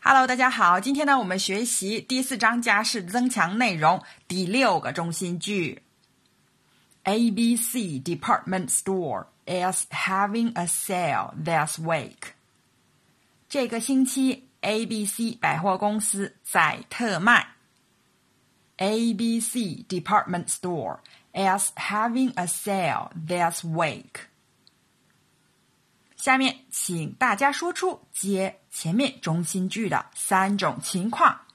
Hello，大家好，今天呢，我们学习第四章家事增强内容第六个中心句。ABC department store is having a sale this week。这个星期，ABC 百货公司在特卖。ABC department store is having a sale this week。下面，请大家说出接前面中心句的三种情况。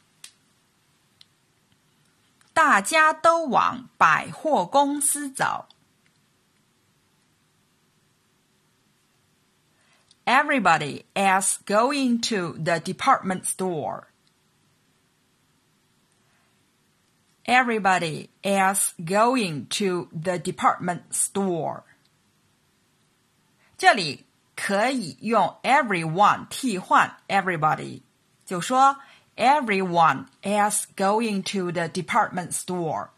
大家都往百货公司走。Everybody is going to the department store. Everybody is going to the department store. 这里可以用 everyone 替换 everybody，就说 everyone is going to the department store。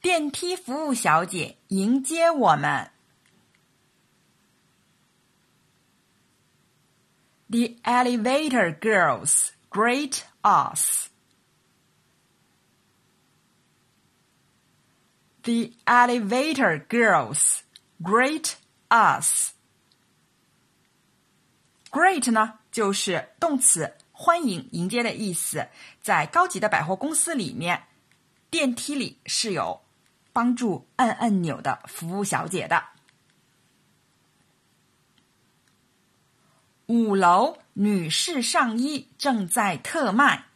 电梯服务小姐迎接我们。The elevator girls greet us. The elevator girls greet us. Great 呢，就是动词欢迎、迎接的意思。在高级的百货公司里面，电梯里是有帮助按按钮的服务小姐的。五楼女士上衣正在特卖。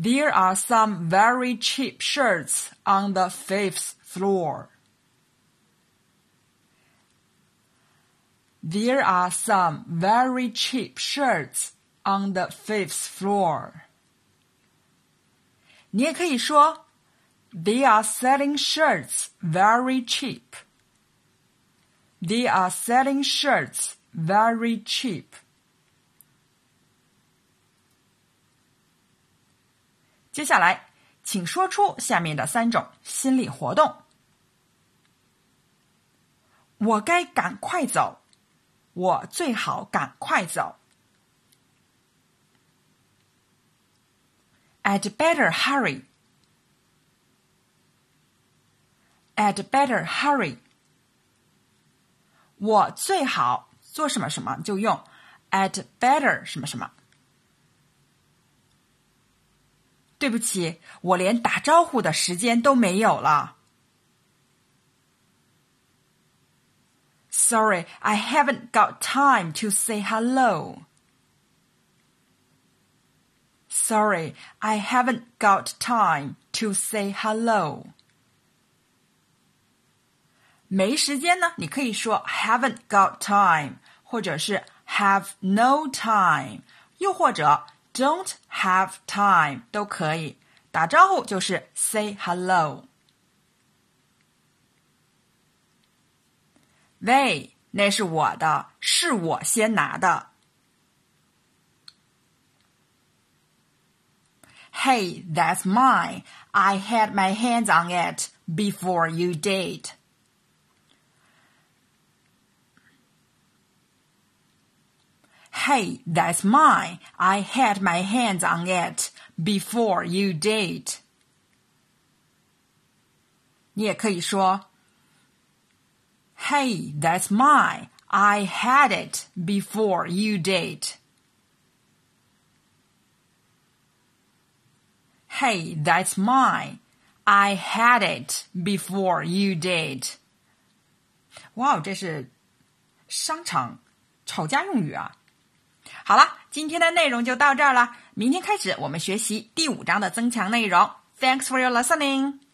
There are some very cheap shirts on the fifth floor. There are some very cheap shirts on the fifth floor. 你也可以说，They are selling shirts very cheap. They are selling shirts very cheap. 接下来，请说出下面的三种心理活动。我该赶快走，我最好赶快走。I'd better hurry. I'd better hurry. 我最好做什么什么就用 I'd better 什么什么。对不起，我连打招呼的时间都没有了。Sorry, I haven't got time to say hello. Sorry, I haven't got time to say hello. 没时间呢，你可以说 haven't got time，或者是 have no time，又或者 don't have time 都可以。打招呼就是 say hello。喂，那是我的，是我先拿的。Hey, that's mine. I had my hands on it before you did. Hey, that's mine. I had my hands on it before you did. 你也可以说，Hey, that's mine. I had it before you did. Hey, that's mine. I had it before you did. 哇，这是商场吵架用语啊！ 好了，今天的内容就到这儿了。明天开始，我们学习第五章的增强内容。Thanks for your listening.